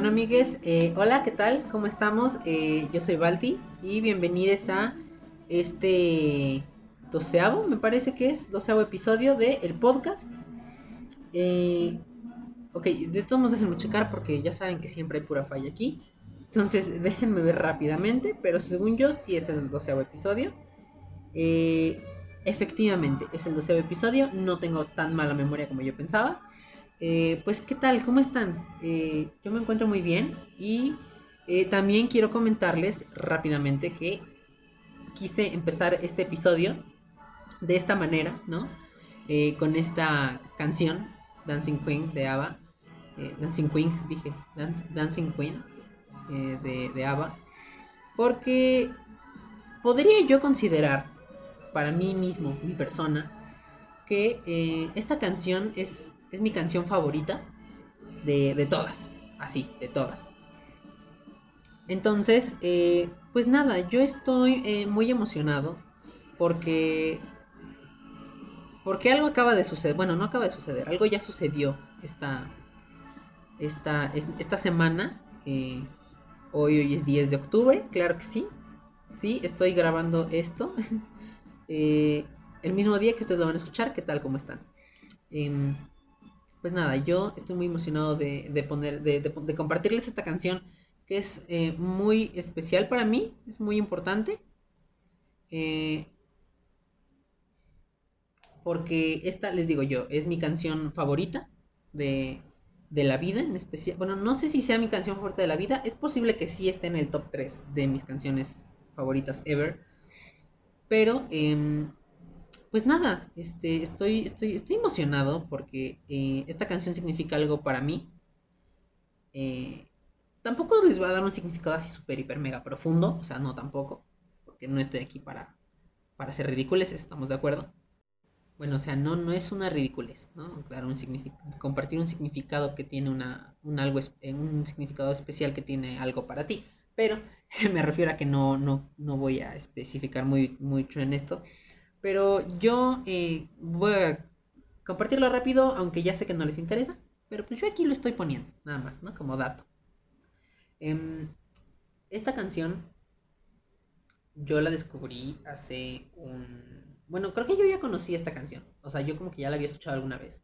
Bueno, amigues, eh, hola, ¿qué tal? ¿Cómo estamos? Eh, yo soy Balti y bienvenidos a este doceavo, me parece que es, doceavo episodio de el podcast. Eh, ok, de todos modos déjenme checar porque ya saben que siempre hay pura falla aquí. Entonces déjenme ver rápidamente, pero según yo sí es el doceavo episodio. Eh, efectivamente, es el doceavo episodio, no tengo tan mala memoria como yo pensaba. Eh, pues, ¿qué tal? ¿Cómo están? Eh, yo me encuentro muy bien y eh, también quiero comentarles rápidamente que quise empezar este episodio de esta manera, ¿no? Con esta canción, Dancing Queen de ABBA. Dancing Queen, dije, Dancing Queen de, de ABBA. Porque podría yo considerar, para mí mismo, mi persona, que esta canción es, es mi canción favorita de, de todas. Así, de todas. Entonces, eh, pues nada, yo estoy eh, muy emocionado porque... Porque algo acaba de suceder. Bueno, no acaba de suceder. Algo ya sucedió esta, esta, es- esta semana. eh, hoy, hoy es 10 de octubre, claro que sí. Sí, estoy grabando esto. el mismo día que ustedes lo van a escuchar. ¿Qué tal? ¿Cómo están? Pues nada, yo estoy muy emocionado de, poner, de compartirles esta canción que es eh, muy especial para mí, es muy importante. eh, porque esta, les digo yo, es mi canción favorita de, de la vida en especial. Bueno, no sé si sea mi canción favorita de la vida, es posible que sí esté en el top 3 de mis canciones favoritas ever. Pero, em, pues nada, este, estoy, estoy, estoy emocionado porque eh, esta canción significa algo para mí. Eh, tampoco les voy a dar un significado así súper, hiper, mega profundo. O sea, no tampoco. Porque no estoy aquí para, para ser ridícules, ¿estamos de acuerdo? Bueno, o sea, no, no es una ridiculez, ¿no? Dar un compartir un significado que tiene una, un algo, eh, un significado especial que tiene algo para ti. Pero me refiero a que no, no, no voy a especificar muy, mucho en esto. Pero yo eh, voy a compartirlo rápido, aunque ya sé que no les interesa. Pero pues yo aquí lo estoy poniendo, nada más, ¿no? Como dato. Em, esta canción yo la descubrí hace un... Bueno, creo que yo ya conocía esta canción. O sea, yo como que ya la había escuchado alguna vez.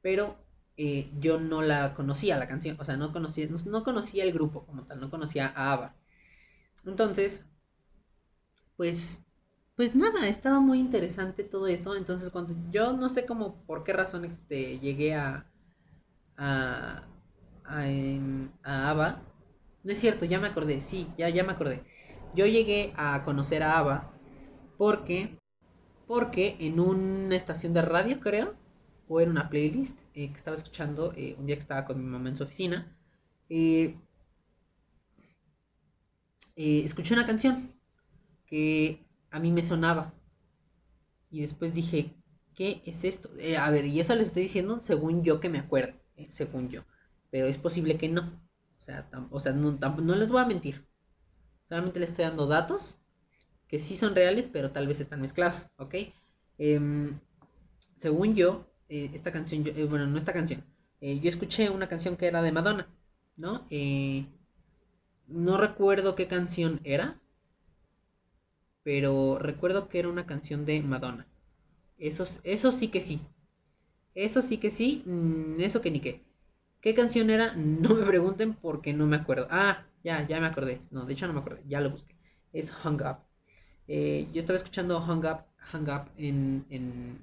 Pero eh, yo no la conocía la canción. O sea, no conocía, no, no conocía el grupo como tal, no conocía a ABBA. Entonces, pues, pues nada, estaba muy interesante todo eso. Entonces, cuando yo no sé cómo, por qué razón este, llegué a, a, a, em, a ABBA. No es cierto, ya me acordé, sí, ya, ya me acordé. Yo llegué a conocer a ABBA porque, porque en una estación de radio, creo, o en una playlist eh, que estaba escuchando eh, un día que estaba con mi mamá en su oficina, eh, eh, escuché una canción que a mí me sonaba. Y después dije, ¿qué es esto? Eh, a ver, y eso les estoy diciendo según yo que me acuerdo, eh, según yo. pero es posible que no. O sea, o sea no, les voy a mentir. Solamente les estoy dando datos que sí son reales, pero tal vez están mezclados, ¿ok? Em, según yo, eh, esta canción, yo- bueno, no esta canción, yo escuché una canción que era de Madonna, ¿no? No recuerdo qué canción era, pero recuerdo que era una canción de Madonna. Eso, eso sí que sí. Eso sí que sí, mm, eso que ni qué. ¿Qué canción era? No me pregunten porque no me acuerdo. Ah, ya, ya me acordé. No, de hecho no me acordé, ya lo busqué. Es Hung Up. Eh, yo estaba escuchando Hung Up, Hung Up en, en,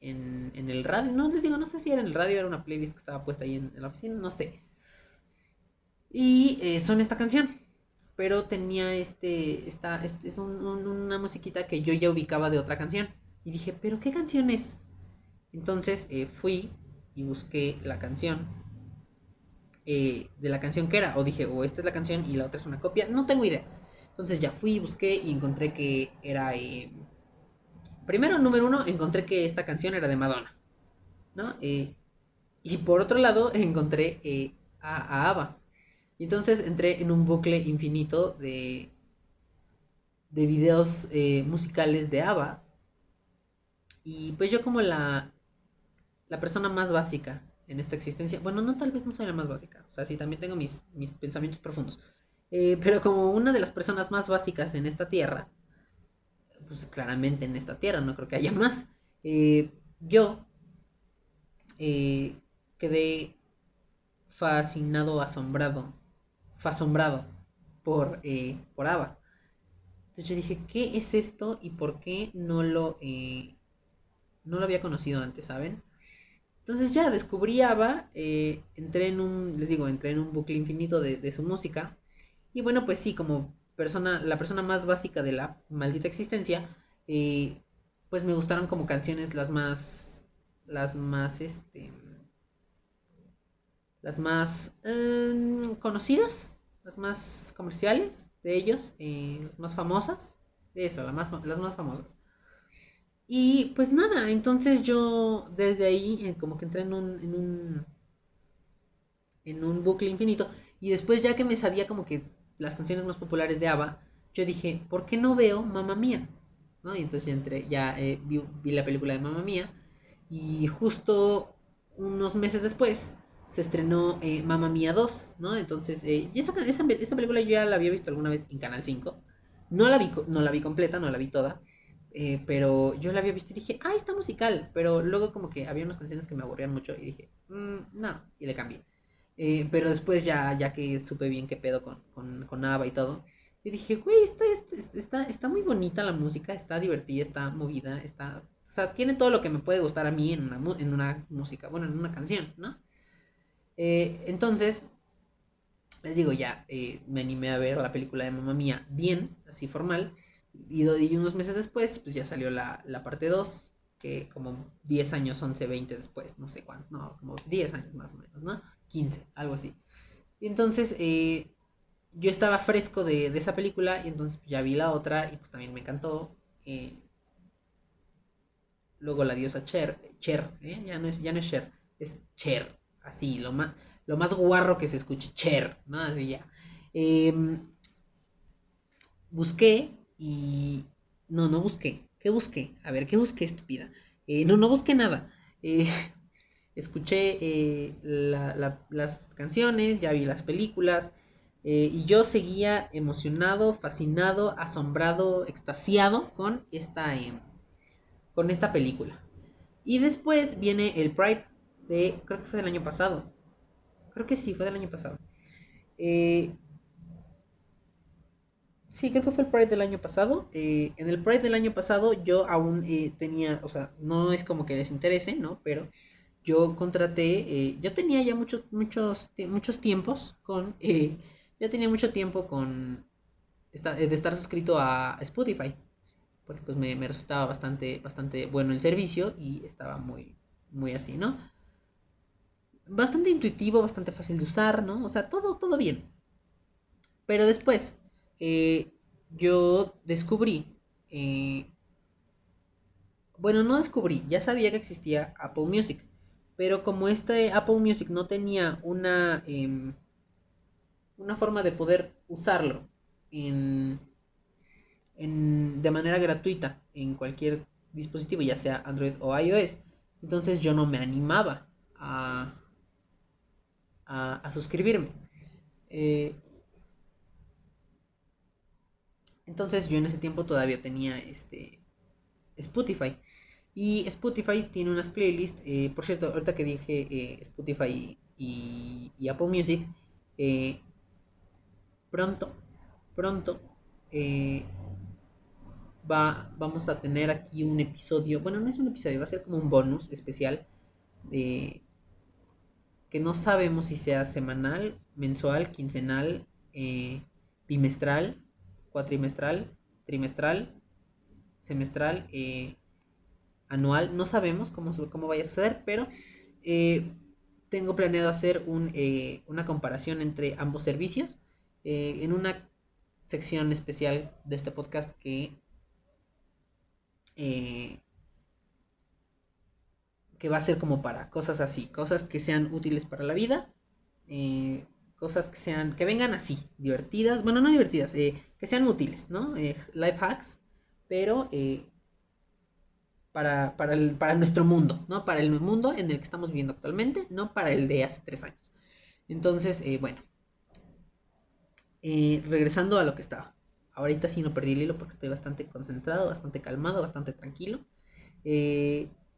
en, el radio. No les digo, no sé si era en el radio, era una playlist que estaba puesta ahí en, en la oficina, no sé. Y eh, son esta canción. Pero tenía este, esta, este es un- un- una musiquita que yo ya ubicaba de otra canción. Y dije, ¿pero qué canción es? Entonces eh, fui y busqué la canción eh, de la canción que era. O dije, o esta es la canción y la otra es una copia. No tengo idea. Entonces ya fui, busqué y encontré que era... eh, Primero, número uno, encontré que esta canción era de Madonna. ¿No? Eh, y por otro lado, encontré a, a ABBA. Y entonces entré en un bucle infinito de, de videos eh, musicales de ABBA. Y pues yo como la, la persona más básica en esta existencia, bueno, no tal vez no soy la más básica, o sea, sí también tengo mis, mis pensamientos profundos, eh, pero como una de las personas más básicas en esta tierra, pues claramente en esta tierra, no creo que haya más, eh, yo quedé fascinado, asombrado, fasombrado por, eh, por ABBA. Entonces yo dije, ¿qué es esto y por qué no lo, eh, no lo había conocido antes, ¿saben? Entonces ya descubrí ABBA, eh, entré en un, les digo, entré en un bucle infinito de, de su música. Y bueno, pues sí, como persona, la persona más básica de la maldita existencia, eh, pues me gustaron como canciones las más, las más, este, las más em, conocidas, las más comerciales de ellos, eh, las más famosas, eso, la más, las más famosas. Y pues nada, entonces yo desde ahí eh, como que entré en un, en un, en un bucle infinito. Y después ya que me sabía como que las canciones más populares de ABBA, yo dije, ¿por qué no veo Mamma Mía? ¿No? Y entonces ya entré, ya eh, vi, vi la película de Mamma Mía. Y justo unos meses después se estrenó eh, Mamma Mía 2, ¿no? Entonces, eh, y esa, esa, esa película yo ya la había visto alguna vez en Canal 5. No la vi, no la vi completa, no la vi toda. Eh, pero yo la había visto y dije, ah, está musical. Pero luego como que había unas canciones que me aburrían mucho y dije, "Mm, no, y le cambié. Eh, pero después ya, ya que supe bien qué pedo con, con, con ABBA y todo, yo dije, güey, está, está, está, muy bonita la música, está divertida, está movida, está... O sea, tiene todo lo que me puede gustar a mí en una, en una música, bueno, en una canción, ¿no? Eh, entonces, les digo, ya eh, me animé a ver la película de Mamma Mía bien, así formal. Y, unos meses después, pues ya salió la, la parte 2, que como 10 años, 11, 20 después, no sé cuánto, no, como 10 años más o menos, ¿no? 15, algo así. Y entonces eh, yo estaba fresco de, de esa película y entonces pues, ya vi la otra y pues también me encantó. luego la diosa Cher, Cher, ya, no es, ya no es Cher, es Cher, así, lo más, lo más guarro que se escuche, Cher, ¿no? Así ya. Em, busqué y... No, no busqué. ¿Qué busqué? A ver, ¿qué busqué, estúpida? Eh, no, no busqué nada. Eh, escuché eh, la- la- las canciones, ya vi las películas. y yo seguía emocionado, fascinado, asombrado, extasiado con esta, em, con esta película. Y después viene el Pride de, creo que fue del año pasado. Creo que sí, fue del año pasado. Eh, sí, creo que fue el Pride del año pasado. Eh, en el Pride del año pasado yo aún eh, tenía, o sea, no es como que les interese, ¿no? Pero yo contraté, yo tenía ya muchos, muchos, muchos tiempos con, yo tenía mucho tiempo con, de estar suscrito a Spotify porque pues me, me resultaba bastante, bastante bueno el servicio y estaba muy, muy así, ¿no? Bastante intuitivo, bastante fácil de usar, ¿no? O sea, todo, todo bien. Pero después, eh, yo descubrí, eh, bueno, no descubrí, ya sabía que existía Apple Music, Pero como este Apple Music no tenía una, em, una forma de poder usarlo en, en- de manera gratuita en cualquier dispositivo, ya sea Android o iOS, entonces yo no me animaba a, a, suscribirme. Eh, entonces yo en ese tiempo todavía tenía este Spotify. Y Spotify tiene unas playlists. eh, por cierto, ahorita que dije eh, Spotify y, Apple Music, pronto, pronto va, vamos a tener aquí un episodio. Bueno, no es un episodio, va a ser como un bonus especial. de que no sabemos si sea semanal, mensual, quincenal, eh, bimestral, cuatrimestral, trimestral, semestral, eh, anual. No sabemos cómo, cómo vaya a suceder, pero eh, tengo planeado hacer un, una comparación entre ambos servicios en una sección especial de este podcast que, que va a ser como para cosas así, cosas que sean útiles para la vida, eh, cosas que sean, que vengan así, divertidas, bueno, no divertidas, eh, que sean útiles, ¿no? Eh, life hacks, pero para, para, el- para nuestro mundo, ¿no? Para el mundo en el que estamos viviendo actualmente, no para el de hace tres años. Entonces, bueno, regresando a lo que estaba. Ahorita sí no perdí el hilo porque estoy bastante concentrado, bastante calmado, bastante tranquilo.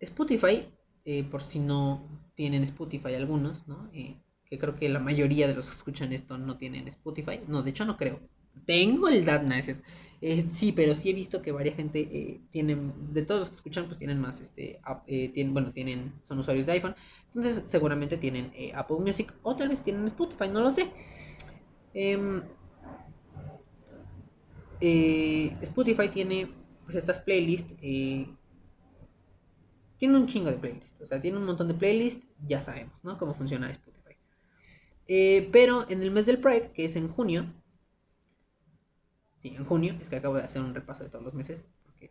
Spotify, eh, por si no tienen Spotify algunos, ¿no? Eh, que creo que la mayoría de los que escuchan esto no tienen Spotify. No, de hecho no creo. Tengo el cierto. Eh, sí, pero sí he visto que varias gente eh, tienen, de todos los que escuchan, pues tienen más, este, tienen, bueno, tienen, son usuarios de iPhone, entonces seguramente tienen Apple Music o tal vez tienen Spotify, no lo sé. Em, Spotify tiene, pues estas playlists, tiene un chingo de playlists, o sea, tiene un montón de playlists, ya sabemos, ¿no? Cómo funciona Spotify. Eh, pero en el mes del Pride, que es en junio, Sí, en junio, es que acabo de hacer un repaso de todos los meses, porque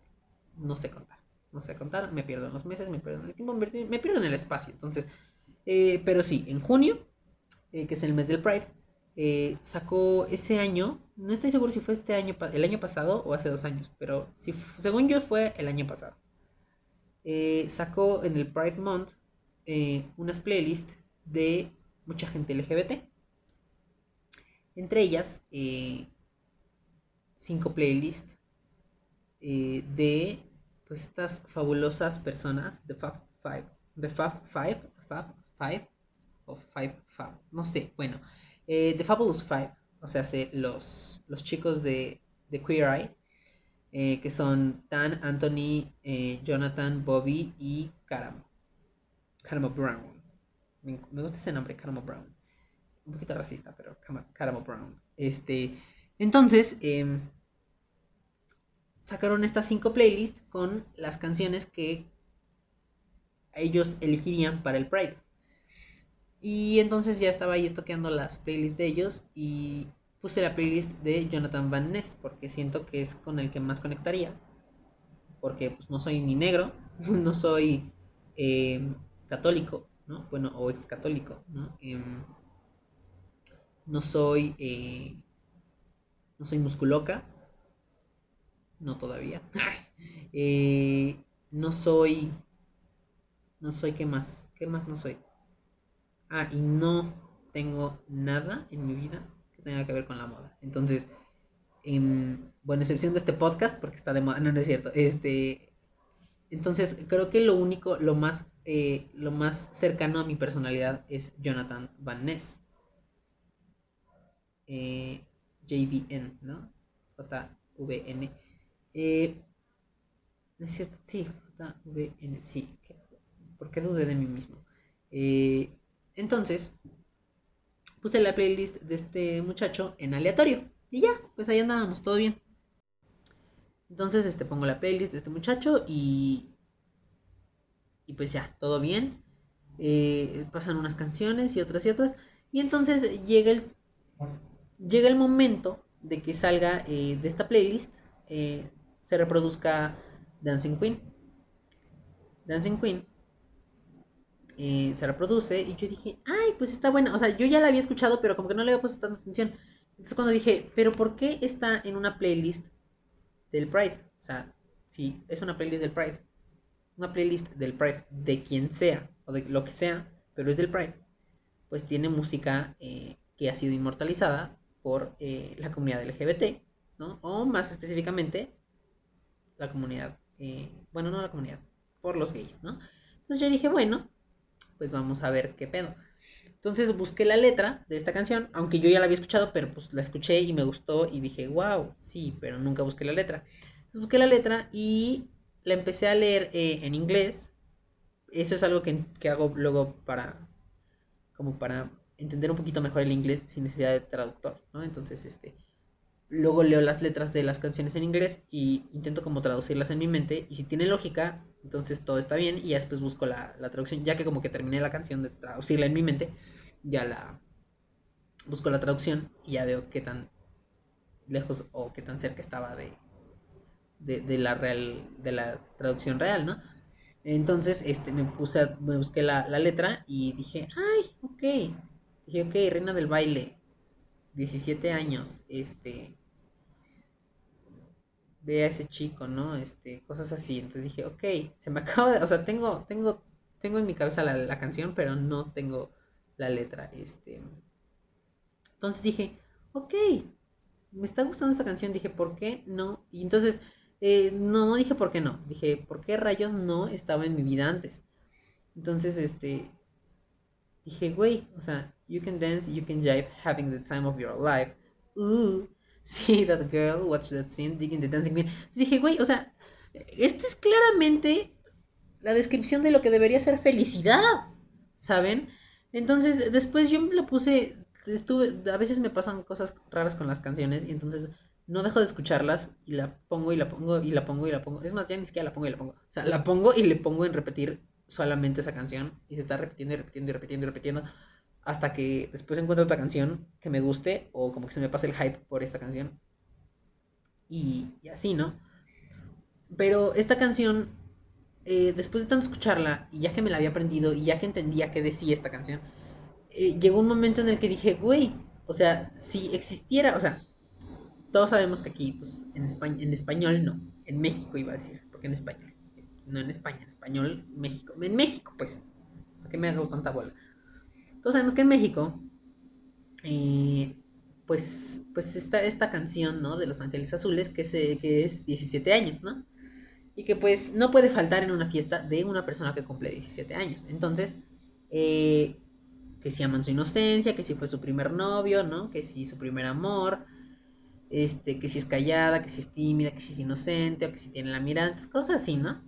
no sé contar. No sé contar, me pierdo en los meses, me pierdo en el tiempo, me pierdo, en el espacio. Entonces, eh, pero sí, en junio, eh, que es el mes del Pride, sacó ese año, no estoy seguro si fue este año, el año pasado o hace dos años, pero si, según yo fue el año pasado. Eh, sacó en el Pride Month eh, unas playlists de mucha gente LGBT. Entre ellas, eh, cinco playlists de pues estas fabulosas personas de Fab Five, de Fab Five, Fab Five o Five Fab, no sé, bueno, The Fabulous Five, o sea, se- los, los chicos de, de Queer Eye, eh, que son Dan, Anthony, eh, Jonathan, Bobby y Caramo, Caramo Brown. Me, gusta ese nombre, Caramo Brown. Un poquito racista, pero Caramo Brown. Este, entonces, em, sacaron estas cinco playlists con las canciones que ellos elegirían para el Pride. Y entonces ya estaba ahí estoqueando las playlists de ellos y puse la playlist de Jonathan Van Ness porque siento que es con el que más conectaría. Porque pues no soy ni negro, no soy eh, católico, ¿no? Bueno, o ex católico, ¿no? Em, no soy eh, no soy musculoca, no todavía. Eh, no soy. No soy, ¿qué más? ¿Qué más no soy? Ah, y no tengo nada en mi vida tenga que ver con la moda. Entonces, em, bueno, excepción de este podcast, porque está de moda, no, no es cierto. Este. Entonces, creo que lo único, lo más, eh, lo más cercano a mi personalidad es Jonathan Van Ness. Eh, JVN, ¿no? JVN. Eh, ¿no es cierto? Sí, JVN, sí. ¿Qué- ¿Por qué dudé de mí mismo? Eh, entonces, puse la playlist de este muchacho en aleatorio. Y ya, pues ahí andábamos, todo bien. Entonces, este, pongo la playlist de este muchacho y. Y pues ya, todo bien. Eh, pasan unas canciones y otras y otras. Y entonces llega el, llega el momento de que salga eh, de esta playlist, eh, se reproduzca Dancing Queen. Dancing Queen eh, se reproduce y yo dije, ay, pues está buena. O sea, yo ya la había escuchado, pero como que no le había puesto tanta atención. Entonces cuando dije, pero ¿por qué está en una playlist del Pride? O sea, sí, es una playlist del Pride. Una playlist del Pride, de quien sea, o de lo que sea, pero es del Pride. Pues tiene música eh, que ha sido inmortalizada por eh, la comunidad LGBT, ¿no? O más específicamente, la comunidad, eh, bueno, no la comunidad, por los gays, ¿no? Entonces yo dije, bueno, pues vamos a ver qué pedo. Entonces busqué la letra de esta canción, aunque yo ya la había escuchado, pero pues la escuché y me gustó y dije, wow, sí, pero nunca busqué la letra. Entonces busqué la letra y la empecé a leer eh, en inglés. Eso es algo que, que, hago luego para, como para entender un poquito mejor el inglés sin necesidad de traductor, ¿no? Entonces, este, luego leo las letras de las canciones en inglés y intento como traducirlas en mi mente y si tiene lógica, entonces todo está bien y ya después busco la, la traducción, ya que como que terminé la canción de traducirla en mi mente ya la busco la traducción y ya veo qué tan lejos o qué tan cerca estaba de, de, la real de la traducción real, ¿no? Entonces, este, me puse, me busqué la, la, letra y dije, ay, ok. Dije, ok, reina del baile, 17 años, este, ve a ese chico, ¿no? Este, cosas así. Entonces dije, ok, se me acaba de, o sea, tengo, tengo, tengo en mi cabeza la, canción, pero no tengo la letra. Este. Entonces dije, ok, me está gustando esta canción. Dije, ¿por qué no? Y entonces, eh, no, no dije por qué no. Dije, ¿por qué rayos no estaba en mi vida antes? Entonces, este. Dije, güey, o sea, you can dance, you can jive, having the time of your life. Ooh, see that girl, watch that scene, digging the dancing queen. dije, güey, o sea, esto es claramente la descripción de lo que debería ser felicidad, ¿saben? Entonces, después yo la puse, estuve, a veces me pasan cosas raras con las canciones y entonces no dejo de escucharlas y la pongo y la pongo y la pongo y la pongo. Es más, ya ni siquiera la pongo y la pongo. O sea, la pongo y le pongo en repetir solamente esa canción y se está repitiendo y repitiendo y repitiendo y repitiendo hasta que después encuentro otra canción que me guste o como que se me pase el hype por esta canción. Y, y así, ¿no? Pero esta canción eh, después de tanto escucharla, y ya que me la había aprendido, y ya que entendía qué decía esta canción, eh, llegó un momento en el que dije, güey, o sea, si existiera, o sea, todos sabemos que aquí, pues, en, España, en español no, en México iba a decir, porque en español, no en España, en español, México, en México, pues, ¿para qué me hago tanta bola? Todos sabemos que en México, eh, pues, pues está esta canción, ¿no? De Los Ángeles Azules, que, se, que es 17 años, ¿no? y que pues no puede faltar en una fiesta de una persona que cumple 17 años. Entonces, eh, que si aman su inocencia, que si fue su primer novio, ¿no? Que si su primer amor, este, que si es callada, que si es tímida, que si es inocente, o que si tiene la mirada, cosas así, ¿no?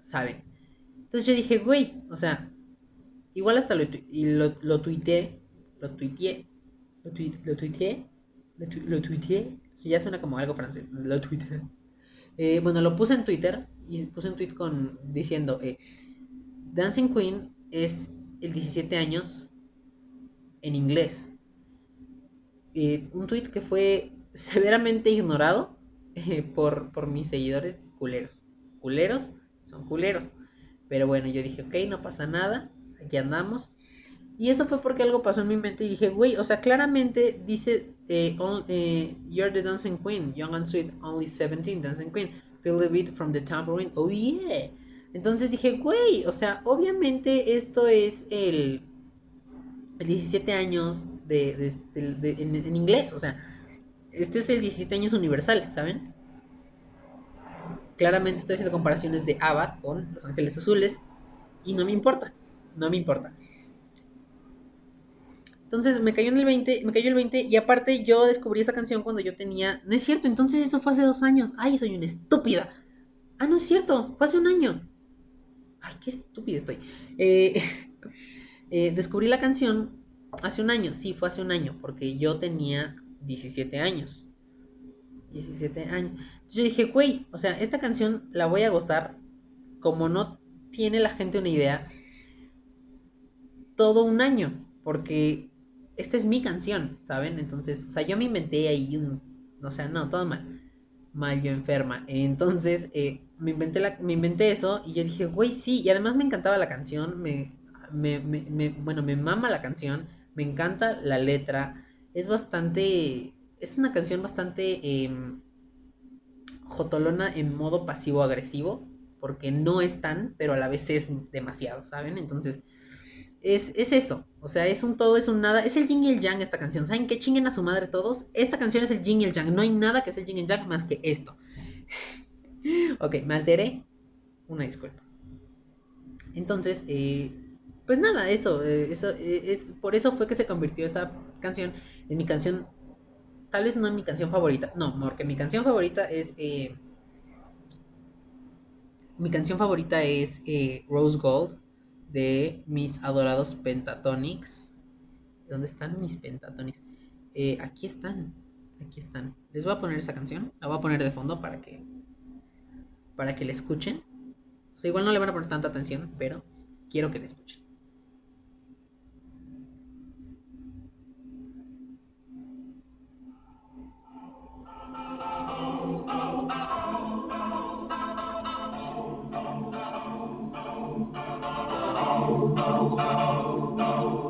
Saben. Entonces yo dije, güey, o sea, igual hasta lo, y lo, lo tuiteé, lo tuiteé, lo, lo tuiteé, lo, tuiteé, si ya suena como algo francés, lo tuiteé. Eh, bueno, lo puse en Twitter y puse un tweet con, diciendo, eh, Dancing Queen es el 17 años en inglés. Eh, un tweet que fue severamente ignorado por, por mis seguidores culeros. Culeros son culeros. Pero bueno, yo dije, ok, no pasa nada, aquí andamos. Y eso fue porque algo pasó en mi mente y dije, güey, o sea, claramente dice, eh, eh, you're the dancing queen, young and sweet, only 17, dancing queen, feel the beat from the tambourine, oh yeah. Entonces dije, güey, o sea, obviamente esto es el, el 17 años de, en, en, inglés, o sea, este es el 17 años universal, ¿saben? Claramente estoy haciendo comparaciones de ABBA con Los Ángeles Azules y no me importa, no me importa. Entonces me cayó en el 20, me cayó el 20 y aparte yo descubrí esa canción cuando yo tenía, no es cierto, entonces eso fue hace dos años. Ay, soy una estúpida. Ah, no es cierto, fue hace un año. Ay, qué estúpida estoy. Eh, eh, descubrí la canción hace un año, sí, fue hace un año, porque yo tenía 17 años. 17 años. Entonces yo dije, güey, o sea, esta canción la voy a gozar como no tiene la gente una idea todo un año, porque esta es mi canción, ¿saben? Entonces, o sea, yo me inventé ahí un, o sea, no, todo mal, mal yo enferma. Entonces, eh, me, inventé la, me inventé eso y yo dije, güey, sí, y además me encantaba la canción, me, me, me- bueno, me mama la canción, me encanta la letra, es bastante, es una canción bastante em, jotolona en modo pasivo-agresivo, porque no es tan, pero a la vez es demasiado, ¿saben? Entonces, es, es eso, o sea, es un todo, es un nada, es el yin y el yang esta canción, ¿saben qué chinguen a su madre todos? Esta canción es el yin y el yang, no hay nada que sea el yin y el yang más que esto. ok, me alteré, una disculpa. Entonces, eh, pues nada, eso, eh, eso eh, es por eso fue que se convirtió esta canción en mi canción, tal vez no en mi canción favorita, no, porque mi canción favorita es, mi canción favorita es Rose Gold de mis adorados Pentatonics. ¿Dónde están mis Pentatonics? Eh, aquí están, aquí están. Les voy a poner esa canción, la voy a poner de fondo para que, para que la escuchen. O sea, igual no le van a poner tanta atención, pero quiero que la escuchen. Oh oh oh.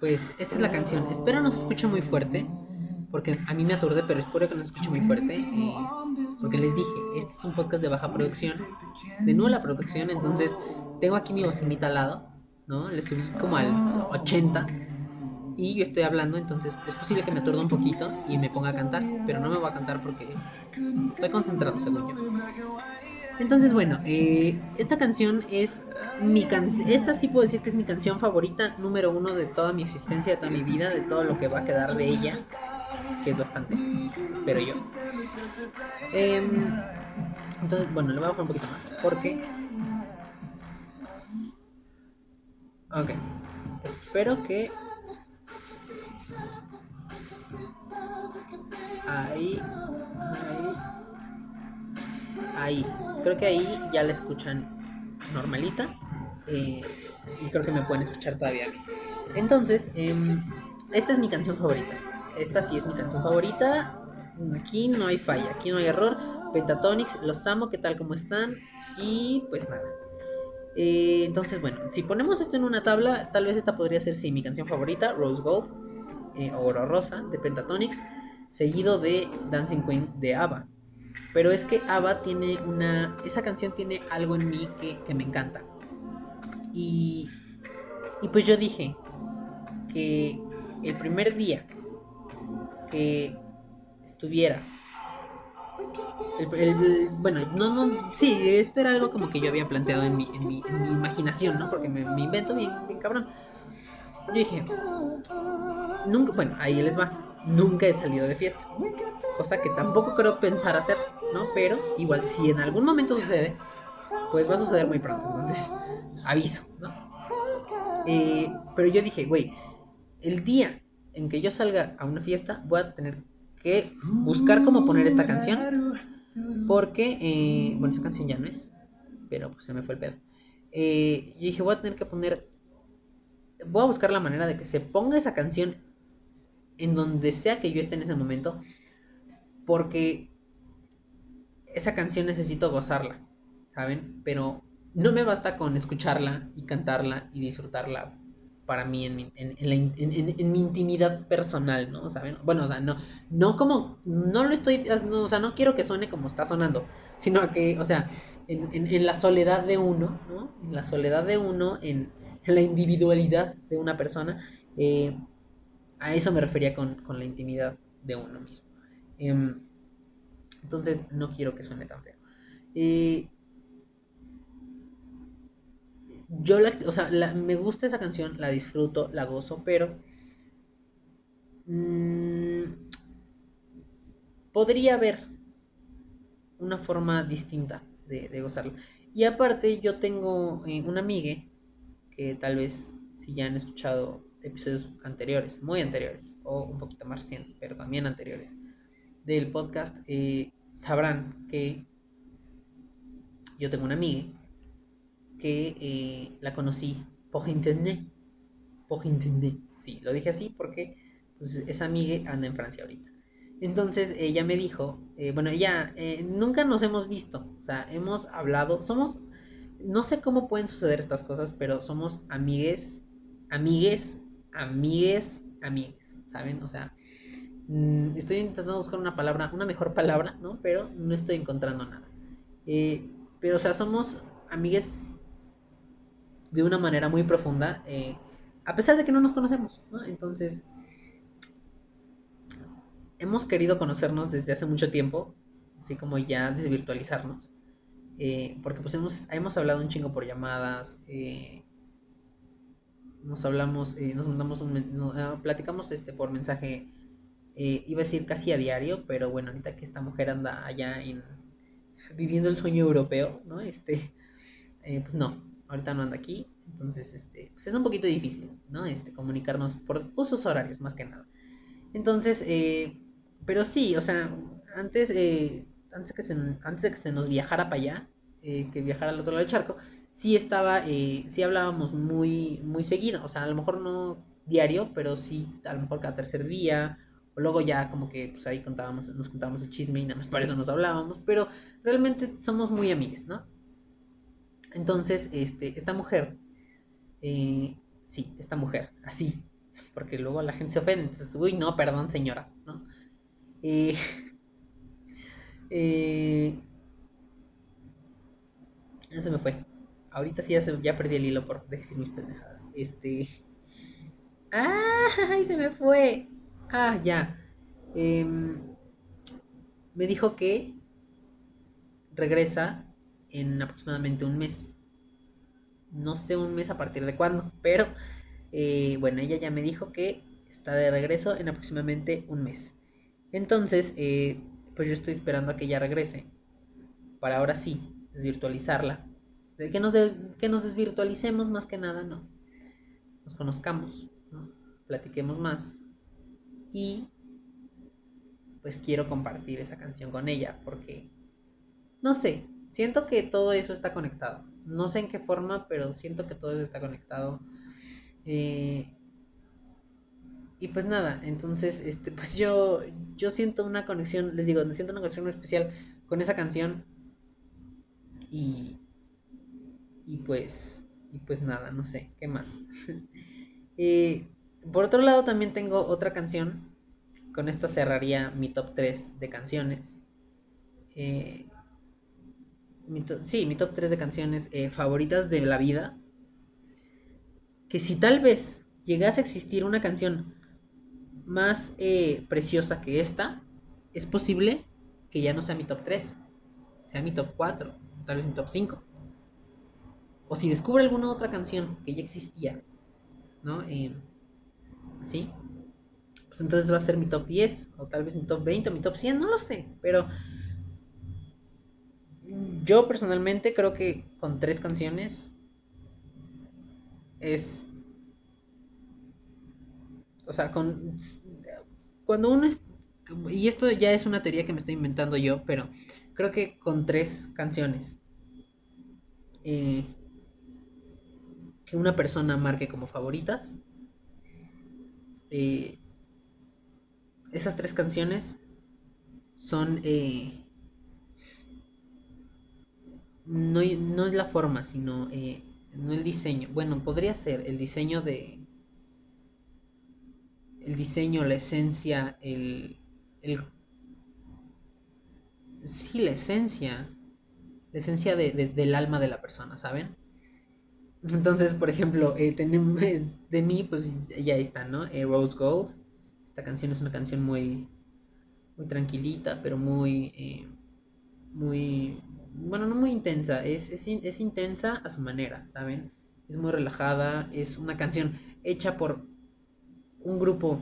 Pues esta es la canción. Espero no se escuche muy fuerte, porque a mí me aturde, pero espero que no se escuche muy fuerte. eh, porque les dije, este es un podcast de baja producción, de nula producción, entonces tengo aquí mi bocinita al lado, ¿no? Le subí como al 80 y yo estoy hablando, entonces es posible que me aturda un poquito y me ponga a cantar, pero no me voy a cantar porque estoy concentrado, según yo. Entonces, bueno, eh, esta canción es mi canción. Esta sí puedo decir que es mi canción favorita, número uno de toda mi existencia, de toda mi vida, de todo lo que va a quedar de ella, que es bastante, espero yo. Em, entonces, bueno, le voy a bajar un poquito más, porque. Ok, espero que. Ahí, ahí. Ahí, creo que ahí ya la escuchan normalita. eh, y creo que me pueden escuchar todavía mí. Entonces, em, esta es mi canción favorita. Esta sí es mi canción favorita. Aquí no hay falla, aquí no hay error. Pentatonics, los amo, ¿qué tal? ¿Cómo están? Y pues nada. Eh, entonces, bueno, si ponemos esto en una tabla, tal vez esta podría ser, sí, mi canción favorita, Rose Gold, eh, Oro Rosa, de Pentatonics, seguido de Dancing Queen de ABBA. Pero es que ABBA tiene una. Esa canción tiene algo en mí que, que me encanta. Y. Y pues yo dije que el primer día que estuviera. el- bueno, no, no, sí, esto era algo como que yo había planteado en mi, en mi, en mi imaginación, ¿no? Porque me, me invento bien, bien cabrón. Yo dije, nunca, bueno, ahí les va, nunca he salido de fiesta cosa que tampoco creo pensar hacer, ¿no? Pero igual si en algún momento sucede, pues va a suceder muy pronto, entonces aviso, ¿no? Eh, pero yo dije, güey, el día en que yo salga a una fiesta voy a tener que buscar cómo poner esta canción, porque, eh, bueno, esa canción ya no es, pero pues se me fue el pedo. Eh, yo dije, voy a tener que poner, voy a buscar la manera de que se ponga esa canción en donde sea que yo esté en ese momento, porque esa canción necesito gozarla, ¿saben? Pero no me basta con escucharla y cantarla y disfrutarla para mí en mi, intimidad personal, ¿no? ¿Saben? Bueno, o sea, no, no como, no lo estoy, no, o sea, no quiero que suene como está sonando, sino que, o sea, en, la soledad de uno, ¿no? En la soledad de uno, en, en la individualidad de una persona, eh, a eso me refería con, con la intimidad de uno mismo. Em, entonces, no quiero que suene tan feo. Yo la, o sea, me gusta esa canción, la disfruto, la gozo, pero mm, podría haber una forma distinta de, de gozarla. Y aparte, yo tengo eh, una amiga que tal vez si ya han escuchado episodios anteriores, muy anteriores, o un poquito más recientes, pero también anteriores, del podcast, eh, sabrán que yo tengo una amiga que eh, la conocí por internet. Por internet. Sí, lo dije así porque pues, esa amiga anda en Francia ahorita. Entonces ella me dijo, eh, bueno, ella nunca nos hemos visto, o sea, hemos hablado, somos, no sé cómo pueden suceder estas cosas, pero somos amigues, amigues, amigues, amigues, ¿saben? O sea, mm, estoy intentando buscar una palabra, una mejor palabra, ¿no? Pero no estoy encontrando nada. Eh, pero, o sea, somos amigues de una manera muy profunda, eh, a pesar de que no nos conocemos, ¿no? Entonces, hemos querido conocernos desde hace mucho tiempo, así como ya desvirtualizarnos, eh, porque pues hemos, hemos hablado un chingo por llamadas, nos hablamos, nos mandamos un, ah, platicamos este por mensaje, eh, iba a decir casi a diario, pero bueno, ahorita que esta mujer anda allá en, viviendo el sueño europeo, ¿no? Este, eh, pues no, ahorita no anda aquí, entonces, este, pues es un poquito difícil, ¿no? Este, comunicarnos por usos horarios, más que nada. Entonces, eh, pero sí, o sea, antes, antes, que se, antes de que se nos viajara para allá, que viajara al otro lado del charco, sí estaba, sí hablábamos muy, muy seguido, o sea, a lo mejor no diario, pero sí, a lo mejor cada tercer día, luego ya como que, pues ahí contábamos, nos contábamos el chisme y nada más para eso nos hablábamos, pero realmente somos muy amigas, ¿no? Entonces, este, esta mujer, eh, sí, esta mujer, así, porque luego la gente se ofende, entonces, uy, no, perdón, señora, ¿no? Eh, eh, se me fue. Ahorita sí ya, se- ya perdí el hilo por decir mis pendejadas. Este. ¡Ay, se me fue! Ah, ya. Em, me dijo que regresa en aproximadamente un mes. No sé un mes a partir de cuándo, pero eh, bueno, ella ya me dijo que está de regreso en aproximadamente un mes. Entonces, eh, pues yo estoy esperando a que ella regrese para ahora sí desvirtualizarla. De que nos, des- que nos desvirtualicemos más que nada, no. Nos conozcamos, ¿no? Platiquemos más. Y pues quiero compartir esa canción con ella porque, no sé, siento que todo eso está conectado. No sé en qué forma, pero siento que todo eso está conectado. Eh, y pues nada, entonces, este, pues yo, yo siento una conexión, les digo, siento una conexión muy especial con esa canción. Y, y pues, y pues nada, no sé, ¿qué más? Eh, por otro lado, también tengo otra canción. Con esta cerraría mi top 3 de canciones. Eh, sí, mi top 3 de canciones eh, favoritas de la vida. Que si tal vez llegase a existir una canción más eh, preciosa que esta, es posible que ya no sea mi top 3, sea mi top 4, tal vez mi top 5. O si descubro alguna otra canción que ya existía, ¿no? ¿Sí? Pues entonces va a ser mi top 10, o tal vez mi top 20, o mi top 100, no lo sé, pero yo personalmente creo que con tres canciones es o sea, con cuando uno es y esto ya es una teoría que me estoy inventando yo, pero creo que con tres canciones eh, que una persona marque como favoritas, eh, esas tres canciones son... eh, no, no es la forma, sino eh, no el diseño. Bueno, podría ser el diseño de... El diseño, la esencia, el... el sí, la esencia. La esencia de- de- del alma de la persona, ¿saben? Entonces, por ejemplo, eh, tenemos de mí, pues ya está, ¿no? Eh, Rose Gold. Esta canción es una canción muy, muy tranquilita, pero muy, eh, muy, bueno, no muy intensa, es, es, es intensa a su manera, ¿saben? Es muy relajada, es una canción hecha por un grupo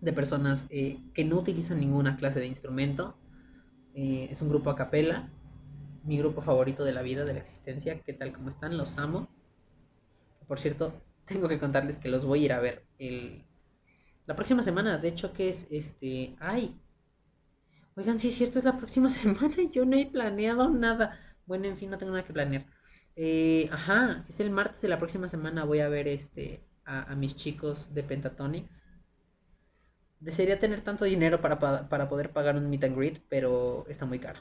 de personas eh, que no utilizan ninguna clase de instrumento. Eh, es un grupo a capela, mi grupo favorito de la vida, de la existencia. ¿Qué tal como están? Los amo. Por cierto, tengo que contarles que los voy a ir a ver el, la próxima semana. De hecho, que es este. ¡Ay! Oigan, sí es cierto, es la próxima semana yo no he planeado nada. Bueno, en fin, no tengo nada que planear. Eh, ajá, es el martes de la próxima semana. Voy a ver este a, mis chicos de Pentatonics. Desearía tener tanto dinero para, pa- para poder pagar un meet and greet, pero está muy caro.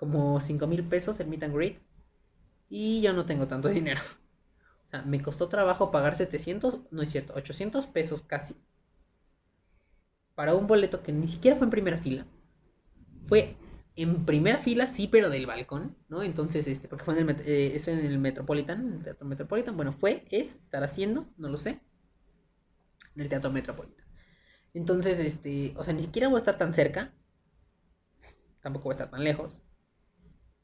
Como 5 mil pesos el meet and greet. Y yo no tengo tanto dinero. O sea, me costó trabajo pagar 700, no es cierto, 800 pesos casi. Para un boleto que ni siquiera fue en primera fila. Fue en primera fila, sí, pero del balcón, ¿no? Entonces, este, porque fue en el, eh, eso en el Metropolitan, en el Teatro Metropolitan. Bueno, fue, es, estar haciendo, no lo sé. En el Teatro Metropolitan. Entonces, este, o sea, ni siquiera voy a estar tan cerca. Tampoco voy a estar tan lejos.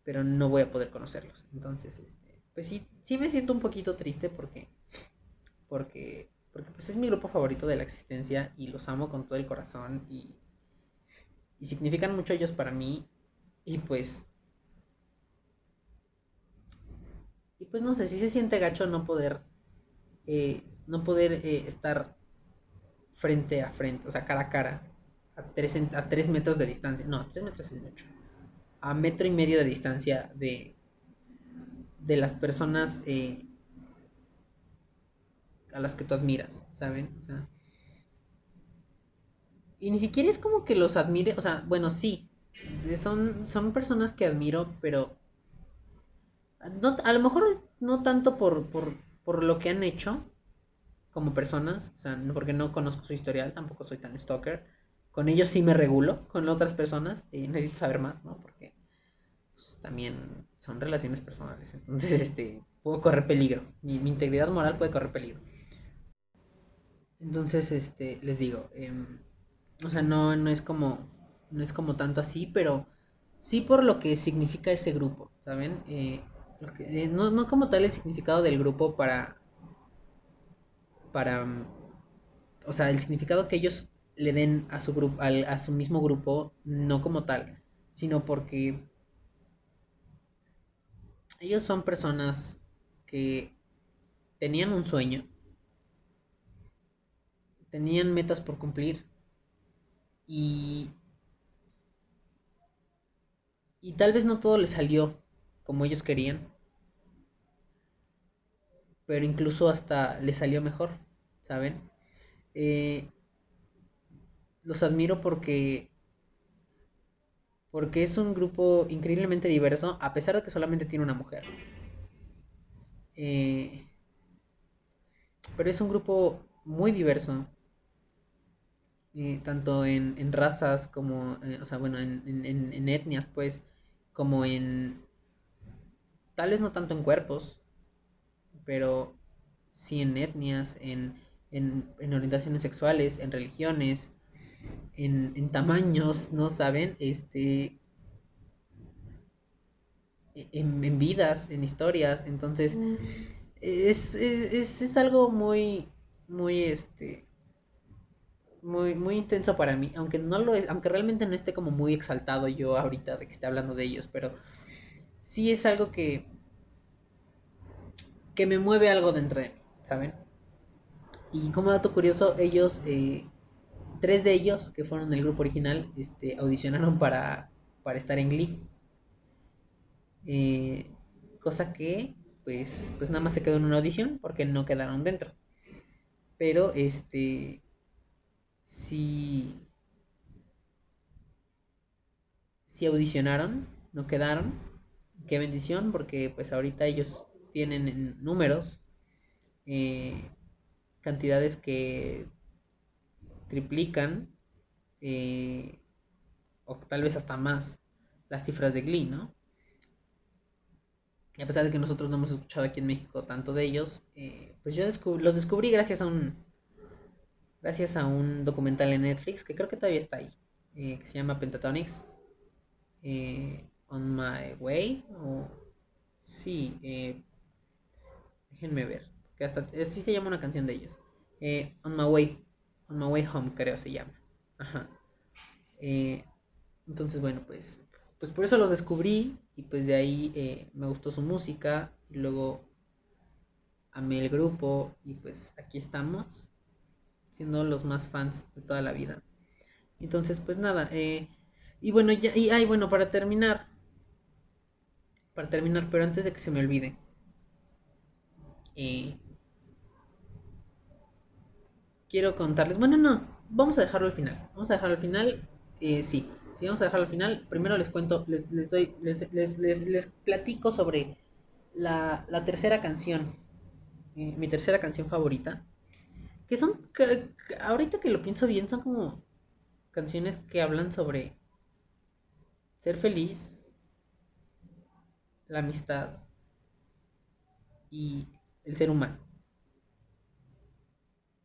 Pero no voy a poder conocerlos. Entonces, este, pues sí, sí me siento un poquito triste porque, porque, porque pues es mi grupo favorito de la existencia y los amo con todo el corazón y, y significan mucho ellos para mí. Y pues, y pues no sé, si se siente gacho no poder, eh, no poder eh, estar frente a frente, o sea, cara a cara, a tres, a tres metros de distancia. No, tres metros es mucho. A metro y medio de distancia de, de las personas eh, a las que tú admiras, ¿saben? Y ni siquiera es como que los admire, o sea, bueno, sí, son, son personas que admiro, pero no, a lo mejor no tanto por, por, por lo que han hecho como personas, o sea, porque no conozco su historial, tampoco soy tan stalker. Con ellos sí me regulo, con otras personas necesito saber más, ¿no? Porque pues, también son relaciones personales, entonces este, puedo correr peligro, mi, integridad moral puede correr peligro. Entonces, este, les digo, em, o sea, no, no es como, no es como tanto así, pero sí por lo que significa ese grupo, ¿saben? Eh, eh, no, no como tal el significado del grupo para, para, o sea, el significado que ellos le den a su grupo, al, a su mismo grupo, no como tal, sino porque ellos son personas que tenían un sueño, tenían metas por cumplir y y tal vez no todo les salió como ellos querían, pero incluso hasta les salió mejor, ¿saben? Eh, los admiro porque porque es un grupo increíblemente diverso, a pesar de que solamente tiene una mujer. Eh, pero es un grupo muy diverso, eh, tanto en, razas como, eh, o sea, bueno, en, en- etnias, pues, como en, tal vez no tanto en cuerpos, pero sí en etnias, en, en orientaciones sexuales, en religiones, en, en tamaños, ¿no saben? Este, e- en, en vidas, en historias, entonces es, es, es, es algo muy, muy, este, muy, muy intenso para mí, aunque no lo es, aunque realmente no esté como muy exaltado yo ahorita de que esté hablando de ellos, pero sí es algo que, que me mueve algo dentro de mí, ¿saben? Y como dato curioso, ellos, eh, tres de ellos, que fueron del grupo original, este, audicionaron para, para estar en Glee. Eh, cosa que, pues, pues nada más se quedó en una audición porque no quedaron dentro. Pero, este, sí, sí audicionaron, no quedaron. Qué bendición, porque pues ahorita ellos tienen en números eh, cantidades que triplican eh, o tal vez hasta más las cifras de Glee, ¿no? Y a pesar de que nosotros no hemos escuchado aquí en México tanto de ellos, eh, pues yo descub- los descubrí gracias a un gracias a un documental en Netflix que creo que todavía está ahí, eh, que se llama Pentatonics On My Way o sí, déjenme ver, que hasta sí se llama una canción de ellos, On My Way, On My Way Home creo se llama, ajá. Eh, entonces bueno pues pues por eso los descubrí y pues de ahí eh, me gustó su música y luego amé el grupo y pues aquí estamos siendo los más fans de toda la vida entonces pues nada eh, y bueno ya y ay bueno para terminar para terminar pero antes de que se me olvide eh, quiero contarles. Bueno no vamos a dejarlo al final. Vamos a dejarlo al final eh, sí. Si vamos a dejarlo al final, primero les cuento, les, les doy, les, les, les, platico sobre la, la tercera canción, eh, mi tercera canción favorita, que son, ahorita que lo pienso bien, son como canciones que hablan sobre ser feliz, la amistad y el ser humano,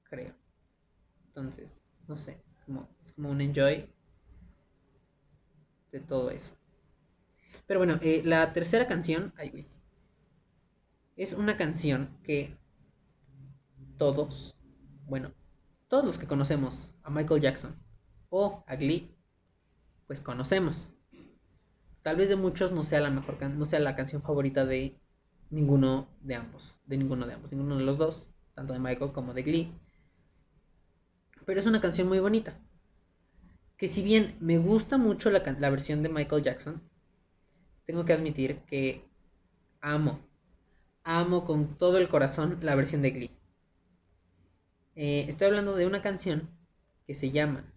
creo. Entonces, no sé, es como un enjoy de todo eso. Pero bueno, eh, la tercera canción, ay, güey, es una canción que todos, bueno, todos los que conocemos a Michael Jackson o a Glee, pues conocemos. Tal vez de muchos no sea la mejor, no sea la canción favorita de ninguno de ambos, de ninguno de ambos, ninguno de los dos, tanto de Michael como de Glee. Pero es una canción muy bonita que si bien me gusta mucho la, la versión de Michael Jackson, tengo que admitir que amo, amo con todo el corazón la versión de Glee. Eh, estoy hablando de una canción que se llama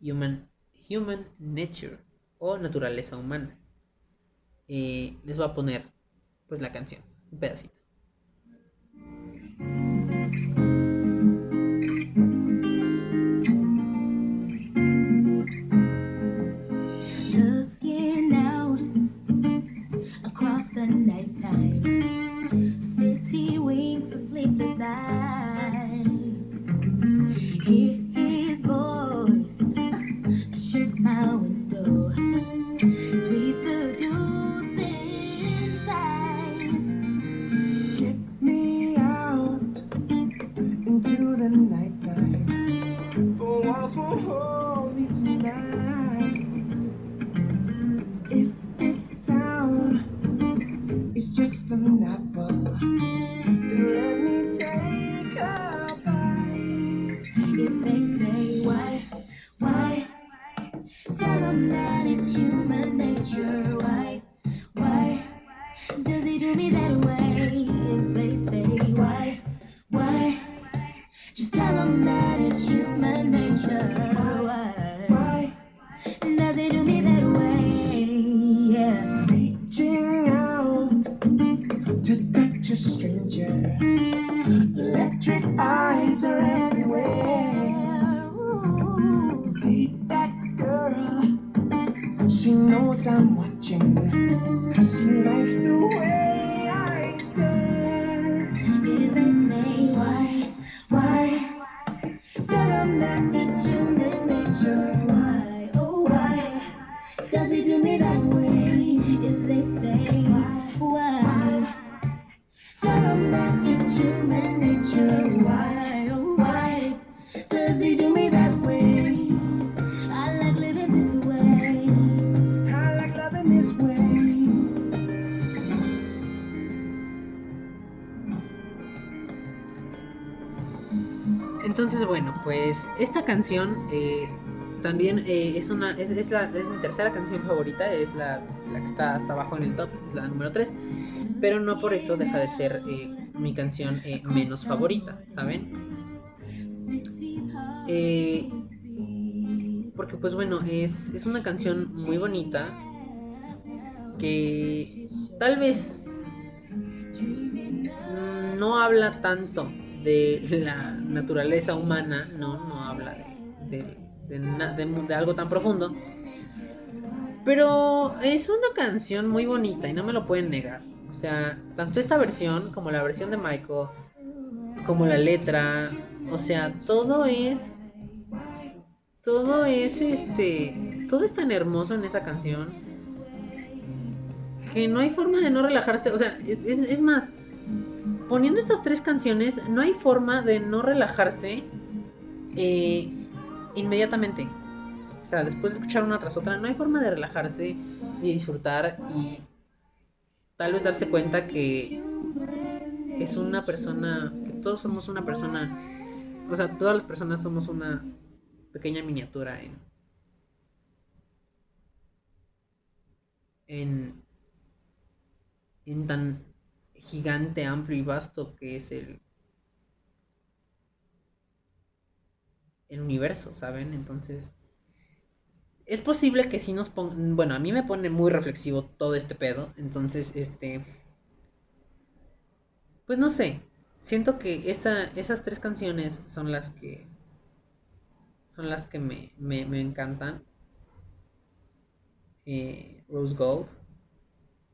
Human, Human Nature o Naturaleza Humana. Eh, les voy a poner pues la canción, un pedacito. now. She knows I'm watching. She likes the way esta canción eh, también eh, es una es, la, es mi tercera canción favorita, es la, que está hasta abajo en el top, la número 3, pero no por eso deja de ser eh, mi canción menos favorita, ¿saben? Porque pues bueno, es, es una canción muy bonita que tal vez mm, no habla tanto de la naturaleza humana, no de, algo tan profundo. Pero es una canción muy bonita y no me lo pueden negar. O sea, tanto esta versión como la versión de Michael, como la letra, o sea, todo es todo es este todo es tan hermoso en esa canción que no hay forma de no relajarse o sea es más poniendo estas tres canciones no hay forma de no relajarse eh, inmediatamente. O sea después de escuchar una tras otra no hay forma de relajarse y disfrutar y tal vez darse cuenta que es una persona que todos somos una persona o sea todas las personas somos una pequeña miniatura en en en tan gigante, amplio y vasto que es el el universo, ¿saben? Entonces es posible que sí nos pongan, bueno, a mí me pone muy reflexivo todo este pedo, entonces este pues no sé, siento que esa, esas tres canciones son las que son las que me, me, me encantan. Eh, Rose Gold,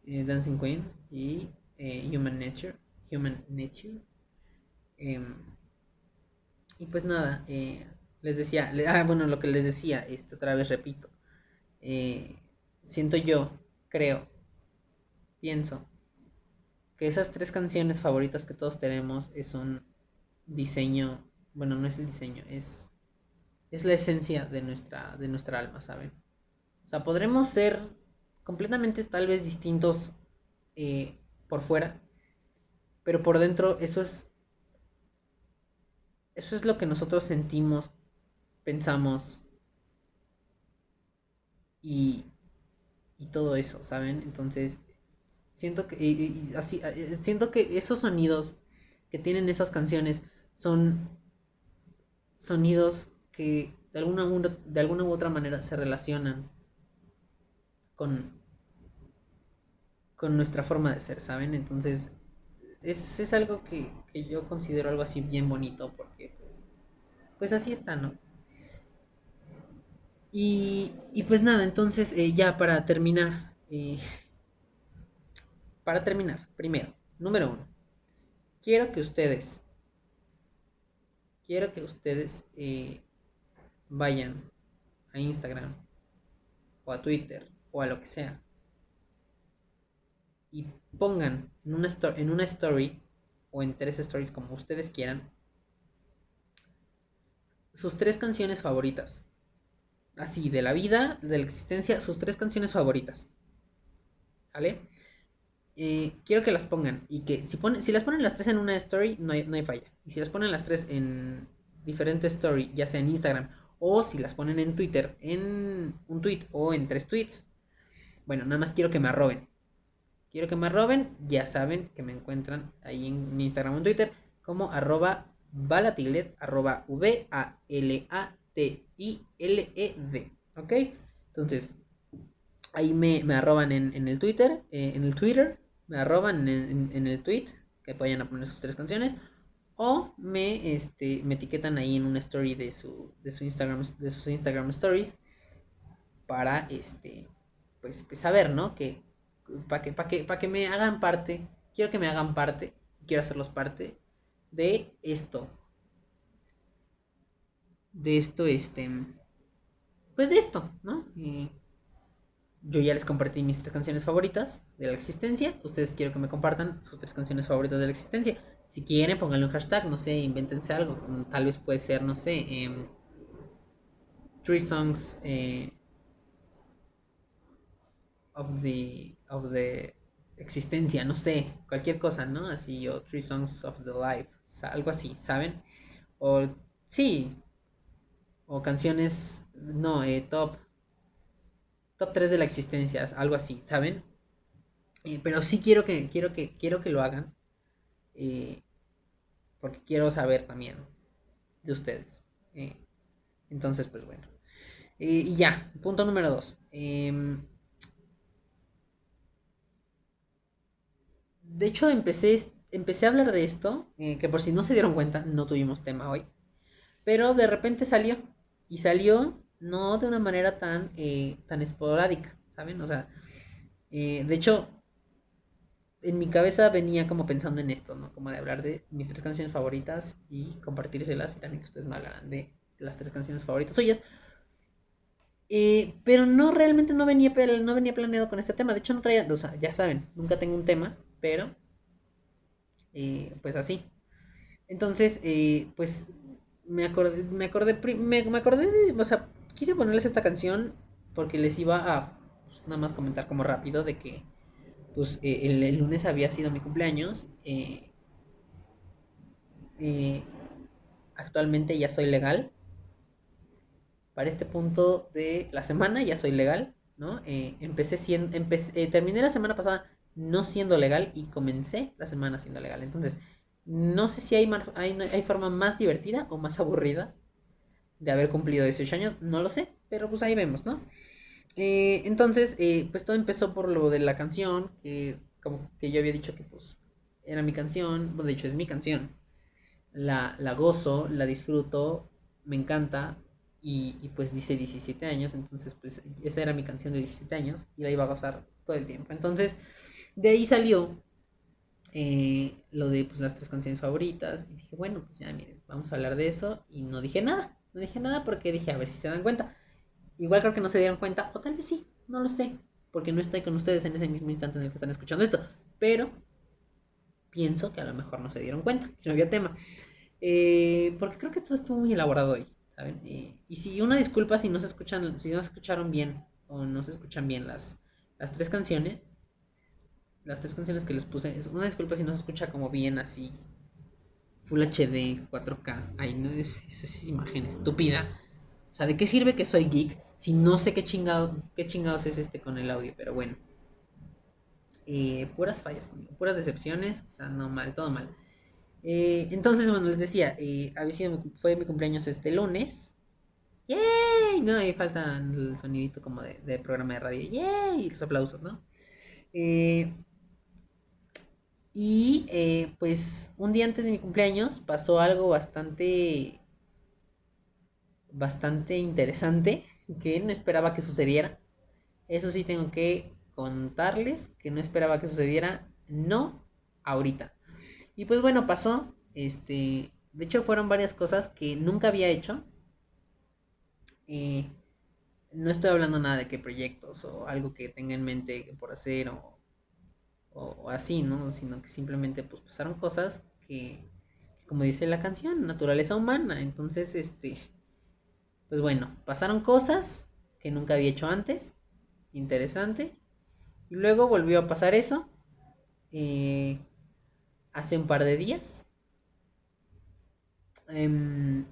eh, Dancing Queen y eh, Human Nature. Human Nature. Em, y pues nada, eh, les decía, le- ah, bueno, lo que les decía, este, otra vez repito. eh, siento yo, creo, pienso, que esas tres canciones favoritas que todos tenemos es un diseño, bueno, no es el diseño, es es la esencia de nuestra, de nuestra alma, ¿saben? O sea, podremos ser completamente tal vez distintos eh, por fuera, pero por dentro eso es, eso es lo que nosotros sentimos, pensamos y, y todo eso, ¿saben? Entonces, siento que, y- así, eh, siento que esos sonidos que tienen esas canciones son sonidos que de alguna, de alguna u otra manera se relacionan con, con nuestra forma de ser, ¿saben? Entonces, es, es algo que, que yo considero algo así bien bonito porque pues, pues así está, ¿no? Y, pues nada, entonces eh, ya para terminar, eh, para terminar, primero, número uno, quiero que ustedes, quiero que ustedes eh, vayan a Instagram o a Twitter o a lo que sea y pongan en una story o en tres stories como ustedes quieran sus tres canciones favoritas. Así, de la vida, de la existencia, sus tres canciones favoritas. ¿Sale? Eh, quiero que las pongan y que si, ponen, si las ponen las tres en una story, no hay, no hay falla. Y si las ponen las tres en diferentes story, ya sea en Instagram o si las ponen en Twitter, en un tweet o en tres tweets, bueno, nada más quiero que me arroben. Quiero que me arroben, ya saben que me encuentran ahí en Instagram o en Twitter como arroba balatiglet, arroba V-A-L-A-T-I-L-E-D. ¿Ok? Entonces, ahí me, me arroban en, en el Twitter, eh, en el Twitter, me arroban en, en- en el tweet, que vayan a poner sus tres canciones, o me, este, me etiquetan ahí en una story de su, de su Instagram, de sus Instagram stories, para este, pues, pues saber, ¿no? Que, para que, para que, para que me hagan parte, quiero que me hagan parte, quiero hacerlos parte de esto. De esto, este. Pues de esto, ¿no? Y yo ya les compartí mis tres canciones favoritas de la existencia. Ustedes quiero que me compartan sus tres canciones favoritas de la existencia. Si quieren, pónganle un hashtag, no sé, invéntense algo. mm, Tal vez puede ser, no sé, em, Three Songs eh, of the of the existencia, no sé, cualquier cosa, ¿no? Así o Three Songs of the Life, algo así, ¿saben? O sí, o canciones, no, eh, top top 3 de la existencia, algo así, ¿saben? Eh, pero sí quiero que quiero que quiero que lo hagan eh, porque quiero saber también de ustedes. Entonces, pues bueno. Y ya, punto número dos. Em, de hecho, empecé, empecé a hablar de esto, que por si no se dieron cuenta, no tuvimos tema hoy. Pero de repente salió. Y salió no de una manera tan, eh, tan esporádica, ¿saben? O sea, eh, de hecho, en mi cabeza venía como pensando en esto, ¿no? Como de hablar de mis tres canciones favoritas y compartírselas y también que ustedes me hablaran de las tres canciones favoritas suyas. Eh, pero no, realmente no venía, no venía planeado con este tema. De hecho, no traía, o sea, ya saben, nunca tengo un tema, pero eh, pues así. Entonces, pues me acordé, me acordé, me, me acordé de, o sea, quise ponerles esta canción porque les iba a pues, nada más comentar como rápido de que pues eh, el, el lunes había sido mi cumpleaños. eh, actualmente ya soy legal. Para este punto de la semana ya soy legal, ¿no? Eh, empecé siendo, empecé, terminé la semana pasada no siendo legal y comencé la semana siendo legal. Entonces, no sé si hay, hay, hay forma más divertida o más aburrida de haber cumplido 18 años, no lo sé, pero pues ahí vemos, ¿no? Eh, entonces, eh, pues todo empezó por lo de la canción, que como que yo había dicho que pues era mi canción, bueno, de hecho es mi canción. La, la gozo, la disfruto, me encanta y, y, pues dice 17 años, entonces pues esa era mi canción de 17 años y la iba a gozar todo el tiempo. Entonces, de ahí salió eh, lo de pues las tres canciones favoritas y dije, bueno, pues ya miren, vamos a hablar de eso y no dije nada, no dije nada porque dije, a ver si se dan cuenta. Igual creo que no se dieron cuenta, o tal vez sí, no lo sé, porque no estoy con ustedes en ese mismo instante en el que están escuchando esto, pero pienso que a lo mejor no se dieron cuenta, que no había tema. Eh, porque creo que todo estuvo muy elaborado hoy, ¿saben? Eh, y si una disculpa si no se escuchan, si no se escucharon bien o no se escuchan bien las, las tres canciones, las tres canciones que les puse, es una disculpa si no se escucha como bien así, Full HD, 4K, ay no, es, es, imagen estúpida. O sea, ¿de qué sirve que soy geek si no sé qué chingados, qué chingados es este con el audio? Pero bueno. Eh, puras fallas conmigo, puras decepciones, o sea, no mal, todo mal. Eh, entonces, bueno, les decía, eh, había sido fue mi cumpleaños este lunes. ¡Yay! No, ahí falta el sonidito como de, programa de radio. ¡Yay! Los aplausos, ¿no? Eh, y eh, pues un día antes de mi cumpleaños pasó algo bastante bastante interesante que no esperaba que sucediera. Eso sí tengo que contarles que no esperaba que sucediera, no ahorita. Y pues bueno, pasó. Este, de hecho fueron varias cosas que nunca había hecho. Eh, no estoy hablando nada de qué proyectos o algo que tenga en mente por hacer o, o, así, ¿no? Sino que simplemente pues pasaron cosas que, como dice la canción, naturaleza humana. Entonces, este, pues bueno, pasaron cosas que nunca había hecho antes. Interesante. Y luego volvió a pasar eso. eh, hace un par de días. Em,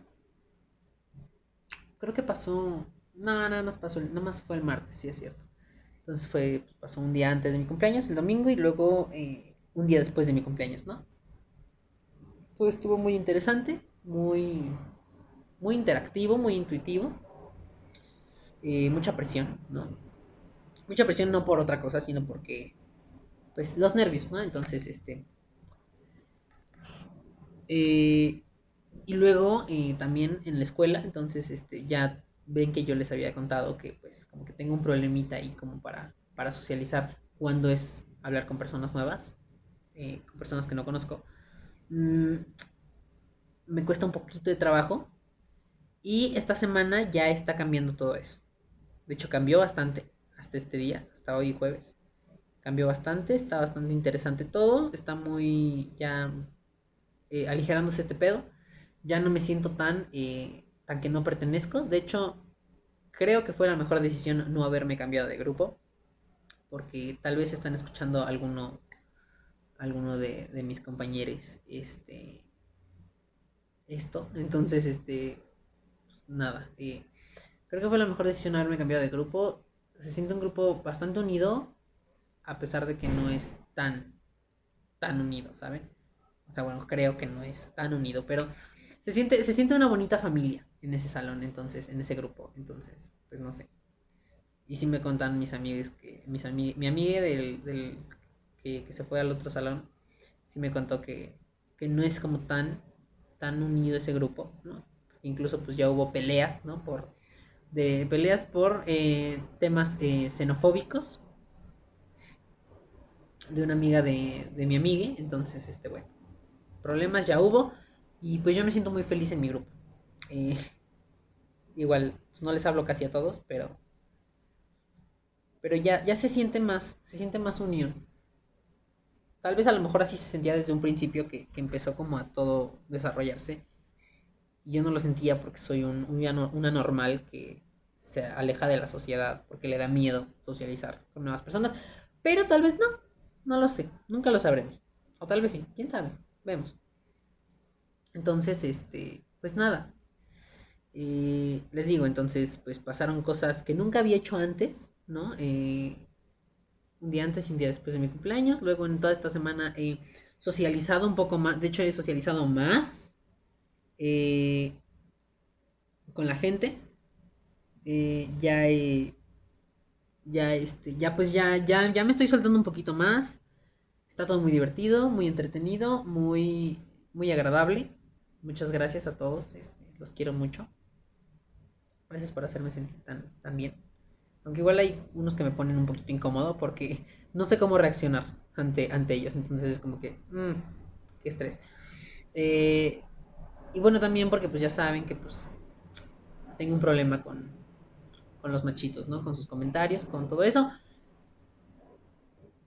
creo que pasó. No, nada más pasó. Nada más fue el martes, sí es cierto. Entonces fue. pues, pasó un día antes de mi cumpleaños, el domingo, y luego eh, un día después de mi cumpleaños, ¿no? Todo estuvo muy interesante, muy. Muy interactivo, muy intuitivo. eh, mucha presión, ¿no? Mucha presión no por otra cosa, sino porque. Pues los nervios, ¿no? Entonces, este. eh, y luego también en la escuela, entonces este, ya ven que yo les había contado que pues como que tengo un problemita ahí como para, para socializar cuando es hablar con personas nuevas, eh, con personas que no conozco. Mm, me cuesta un poquito de trabajo y esta semana ya está cambiando todo eso. De hecho cambió bastante hasta este día, hasta hoy jueves. Cambió bastante, está bastante interesante todo, está muy ya eh, aligerándose este pedo. Ya no me siento tan, eh, tan que no pertenezco. De hecho, creo que fue la mejor decisión no haberme cambiado de grupo. Porque tal vez están escuchando alguno, alguno de, de mis compañeros este, esto. Entonces, este, pues, nada. eh, creo que fue la mejor decisión haberme cambiado de grupo. Se siente un grupo bastante unido, a pesar de que no es tan, tan unido, ¿saben? O sea, bueno, creo que no es tan unido, pero se siente, se siente una bonita familia. En ese salón, entonces, en ese grupo, entonces, pues no sé. Y sí me contan mis amigos que, mis ami- mi amiga del, del que, que se fue al otro salón, sí me contó que, que no es como tan, tan unido ese grupo, ¿no? Incluso pues ya hubo peleas, ¿no? Por, de peleas por eh, temas eh, xenofóbicos de una amiga de, de mi amiga, entonces, este, bueno, problemas ya hubo y pues yo me siento muy feliz en mi grupo. Eh, igual, pues, no les hablo casi a todos, pero pero ya, ya se siente más, se siente más unión. Tal vez a lo mejor así se sentía desde un principio que, que empezó como a todo desarrollarse. Y yo no lo sentía porque soy un, un una normal que se aleja de la sociedad porque le da miedo socializar con nuevas personas. Pero tal vez no, no lo sé, nunca lo sabremos. O tal vez sí, quién sabe, vemos. Entonces, este, pues nada. Eh, les digo, entonces, pues pasaron cosas que nunca había hecho antes, ¿no? Eh, un día antes y un día después de mi cumpleaños. Luego en toda esta semana he socializado un poco más. De hecho, he socializado más eh, con la gente. Eh, ya he- ya este, ya pues ya, ya, ya me estoy soltando un poquito más. Está todo muy divertido, muy entretenido, muy, muy agradable. Muchas gracias a todos, este, los quiero mucho. Gracias por hacerme sentir tan, tan bien. Aunque igual hay unos que me ponen un poquito incómodo porque no sé cómo reaccionar ante, ante ellos. Entonces es como que, mmm, qué estrés. Eh, y bueno, también porque pues ya saben que pues tengo un problema con, con los machitos, ¿no? Con sus comentarios, con todo eso.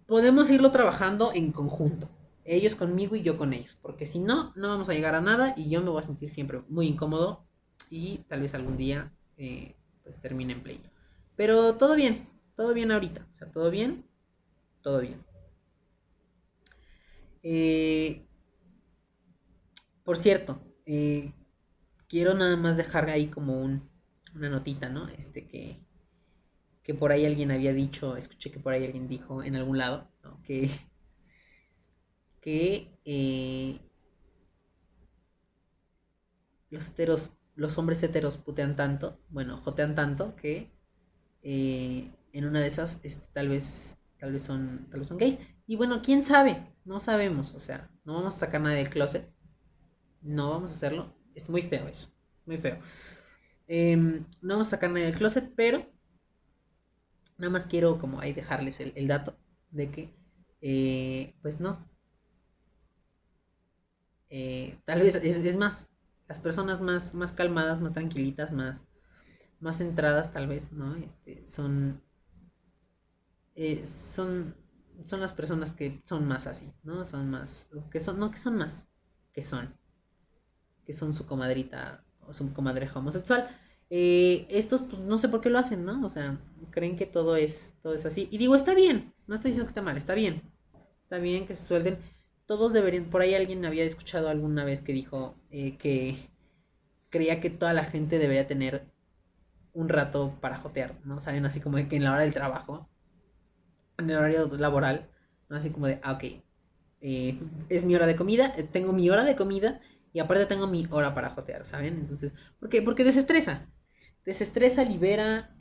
Podemos irlo trabajando en conjunto. Ellos conmigo y yo con ellos. Porque si no, no vamos a llegar a nada y yo me voy a sentir siempre muy incómodo y tal vez algún día eh, pues termine en pleito. Pero todo bien, todo bien ahorita. O sea, todo bien, todo bien. Eh, por cierto, eh, quiero nada más dejar ahí como un, una notita, ¿no? Este que, que por ahí alguien había dicho, escuché que por ahí alguien dijo en algún lado, ¿no? Que, que los heteros, los hombres heteros putean tanto, bueno, jotean tanto que eh, en una de esas, este, tal vez, tal vez son, tal vez son gays. Y bueno, quién sabe, no sabemos, o sea, no vamos a sacar nadie del closet, no vamos a hacerlo, es muy feo eso, muy feo. Em, no vamos a sacar nadie del closet, pero nada más quiero como ahí dejarles el, el dato de que, eh, pues no. Eh, tal vez es, es más, las personas más, más calmadas, más tranquilitas, más, más centradas tal vez, ¿no? Este, son, eh, son, son las personas que son más así, ¿no? Son más, que son, no que son más, que son, que son su comadrita o su comadreja homosexual. Eh, estos, pues no sé por qué lo hacen, ¿no? O sea, creen que todo es, todo es así. Y digo, está bien, no estoy diciendo que está mal, está bien. Está bien que se suelten. Todos deberían, por ahí alguien había escuchado alguna vez que dijo eh, que creía que toda la gente debería tener un rato para jotear, ¿no? Saben, así como que en la hora del trabajo, en el horario laboral, ¿no? Así como de, ah, ok, eh, es mi hora de comida, eh, tengo mi hora de comida y aparte tengo mi hora para jotear, ¿saben? Entonces, ¿por qué? Porque desestresa, desestresa, libera,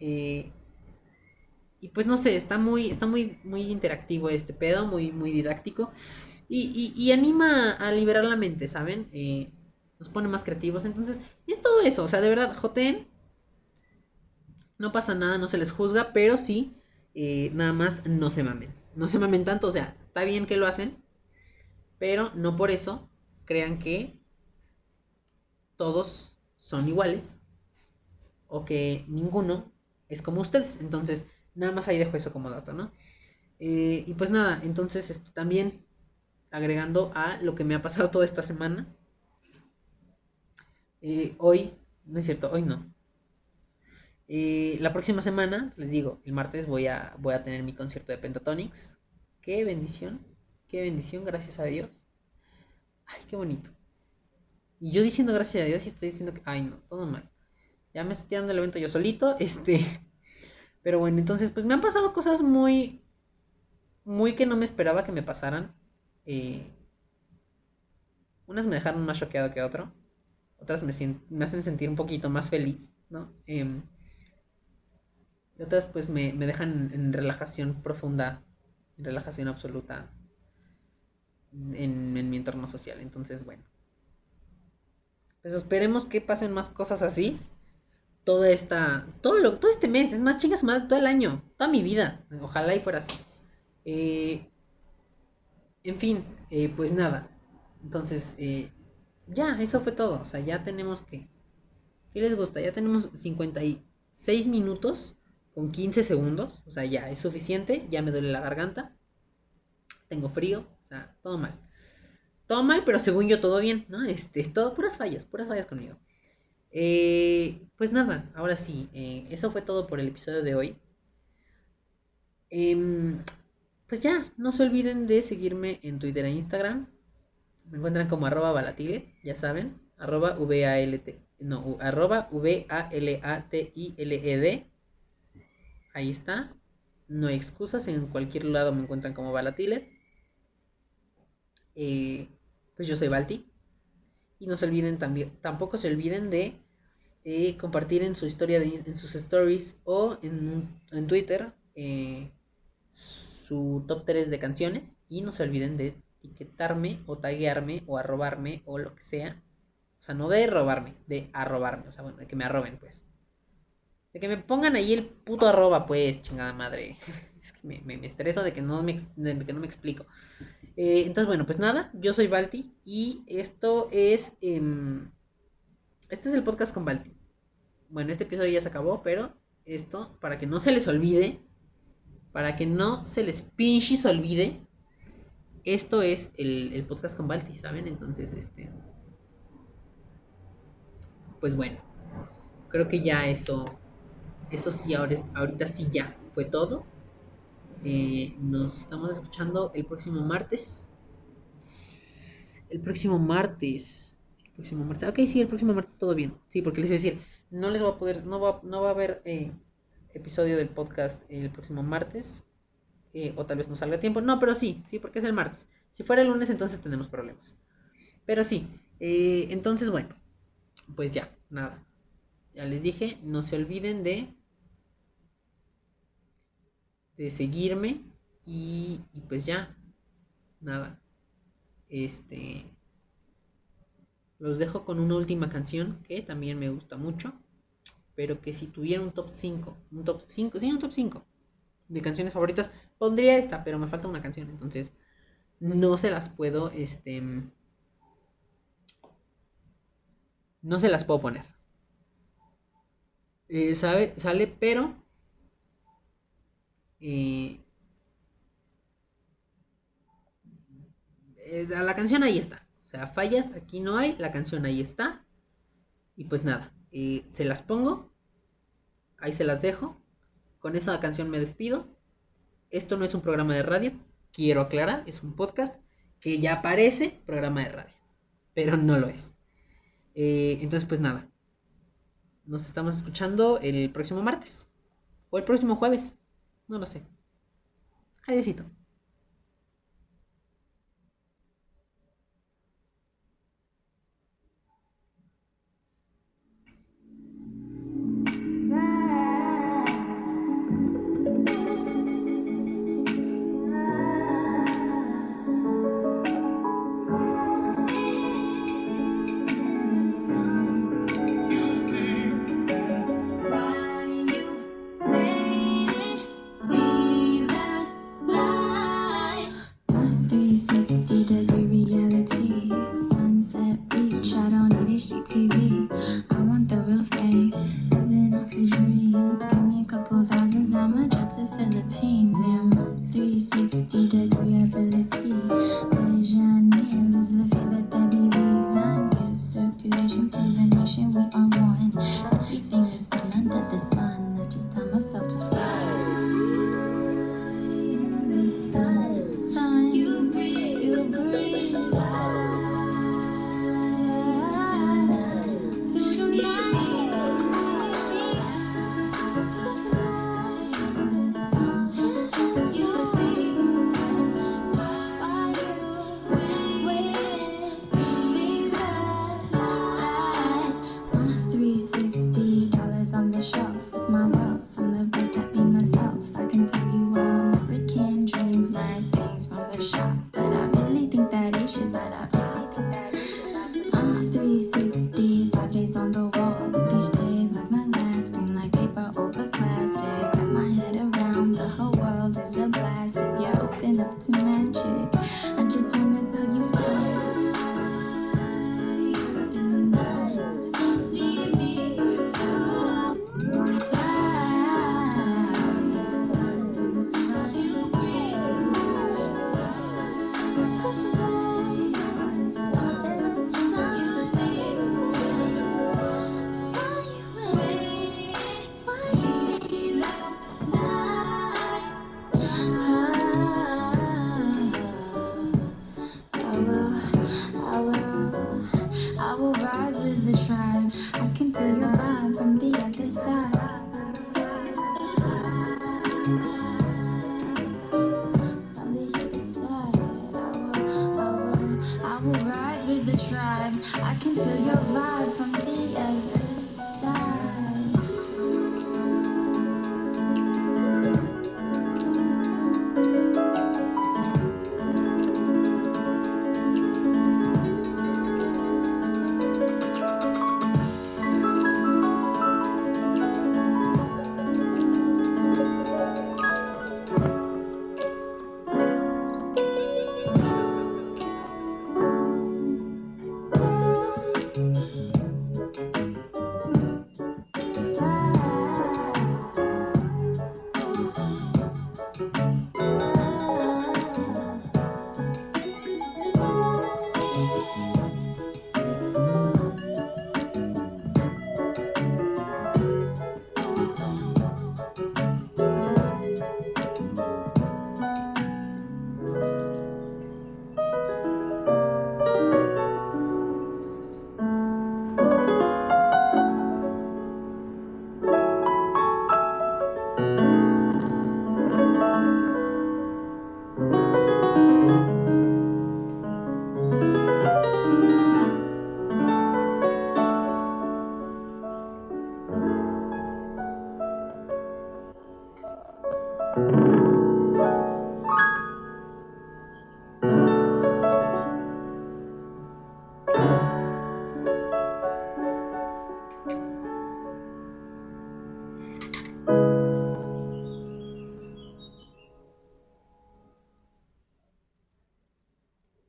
y pues no sé, está muy, está muy, muy interactivo este pedo, muy, muy didáctico, y, y, anima a liberar la mente, ¿saben? Eh, nos pone más creativos, entonces, es todo eso, o sea, de verdad, joteen, no pasa nada, no se les juzga, pero sí, eh, nada más no se mamen. No se mamen tanto, o sea, está bien que lo hacen, pero no por eso crean que todos son iguales o que ninguno es como ustedes. Entonces, nada más ahí dejo eso como dato, ¿no? Eh, y pues nada, entonces este, también agregando a lo que me ha pasado toda esta semana. eh, hoy, no es cierto, hoy no. Eh, la próxima semana, les digo, el martes voy a, voy a tener mi concierto de Pentatonics. Qué bendición, qué bendición, gracias a Dios. Ay, qué bonito. Y yo diciendo gracias a Dios y estoy diciendo que, ay no, todo mal. Ya me estoy tirando el evento yo solito, este. Pero bueno, entonces pues me han pasado cosas muy, muy que no me esperaba que me pasaran. Unas me dejaron más choqueado que otro, otras me hacen sentir un poquito más feliz, ¿no? Em, y otras pues me, me dejan en relajación profunda, en relajación absoluta en, en mi entorno social. Entonces, bueno. Pues esperemos que pasen más cosas así. Toda esta. Todo, lo, todo este mes. Es más, chingas madre, todo el año. Toda mi vida. Ojalá y fuera así. Eh, en fin, eh, pues nada. Entonces, eh, ya, eso fue todo. O sea, ya tenemos que. ¿Qué les gusta? Ya tenemos 56 minutos con 15 segundos. O sea, ya es suficiente. Ya me duele la garganta. Tengo frío. O sea, todo mal. Todo mal, pero según yo todo bien, ¿no? Este, todo, puras fallas, puras fallas conmigo. Eh, pues nada, ahora sí, eso fue todo por el episodio de hoy. Em, pues ya, no se olviden de seguirme en Twitter e Instagram. Me encuentran como arroba balatile, ya saben. Arroba V-A-L-T. No, arroba V-A-L-A-T-I-L-E-D. Ahí está. No hay excusas, en cualquier lado me encuentran como balatile. Eh, pues yo soy Balti. Y no se olviden también, tampoco se olviden de eh, compartir en su historia, en sus stories o en, en Twitter eh, top 3 de canciones. Y no se olviden de etiquetarme o taguearme o arrobarme o lo que sea. O sea, no de robarme, de arrobarme. O sea, bueno, de que me arroben, pues. De que me pongan ahí el puto arroba, pues, chingada madre. es que me, me- estreso de que no me, de que no me explico. Eh, entonces, bueno, pues nada, yo soy Balti y esto es. em, esto es el podcast con Balti. Bueno, este episodio ya se acabó, pero esto, para que no se les olvide, para que no se les pinches olvide, esto es el, el podcast con Balti, ¿saben? Entonces, este. Pues bueno, creo que ya eso. Eso sí, ahora, ahorita sí ya fue todo. Eh, nos estamos escuchando el próximo martes. El próximo martes. El próximo martes. Ok, sí, el próximo martes todo bien. Sí, porque les voy a decir, no les voy a poder, no va, no va a haber eh, episodio del podcast el próximo martes. eh, o tal vez no salga a tiempo. No, pero sí, sí, porque es el martes. Si fuera el lunes, entonces tenemos problemas. Pero sí. eh, entonces, bueno. Pues ya, nada. Ya les dije, no se olviden de de seguirme y, y pues ya, nada. Este, los dejo con una última canción que también me gusta mucho, pero que si tuviera un top 5, un top 5, sí, un top 5 de canciones favoritas, pondría esta, pero me falta una canción, entonces no se las puedo, este, no se las puedo poner. Eh, sabe, sale, pero eh, eh, la canción ahí está. O sea, fallas, aquí no hay, la canción ahí está. Y pues nada, eh, se las pongo, ahí se las dejo. Con esa canción me despido. Esto no es un programa de radio, quiero aclarar, es un podcast que ya parece programa de radio, pero no lo es. Eh, entonces, pues nada, nos estamos escuchando el próximo martes o el próximo jueves. No lo sé. Adiósito.